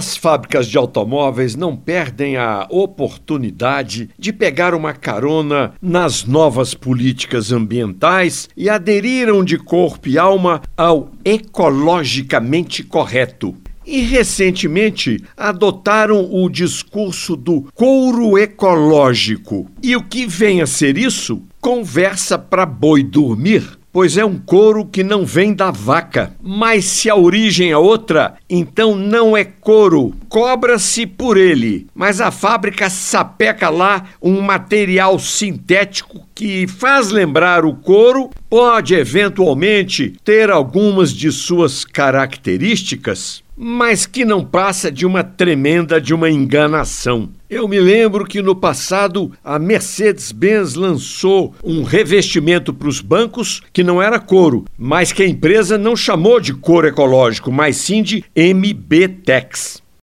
As fábricas de automóveis não perdem a oportunidade de pegar uma carona nas novas políticas ambientais e aderiram de corpo e alma ao ecologicamente correto. E recentemente adotaram o discurso do couro ecológico. E o que vem a ser isso? Conversa para boi dormir pois é um couro que não vem da vaca. Mas se a origem é outra, então não é couro, cobra-se por ele. Mas a fábrica sapeca lá um material sintético que faz lembrar o couro, pode eventualmente ter algumas de suas características, mas que não passa de uma tremenda de uma enganação. Eu me lembro que no passado a Mercedes-Benz lançou um revestimento para os bancos que não era couro, mas que a empresa não chamou de couro ecológico, mas sim de MB-Tex.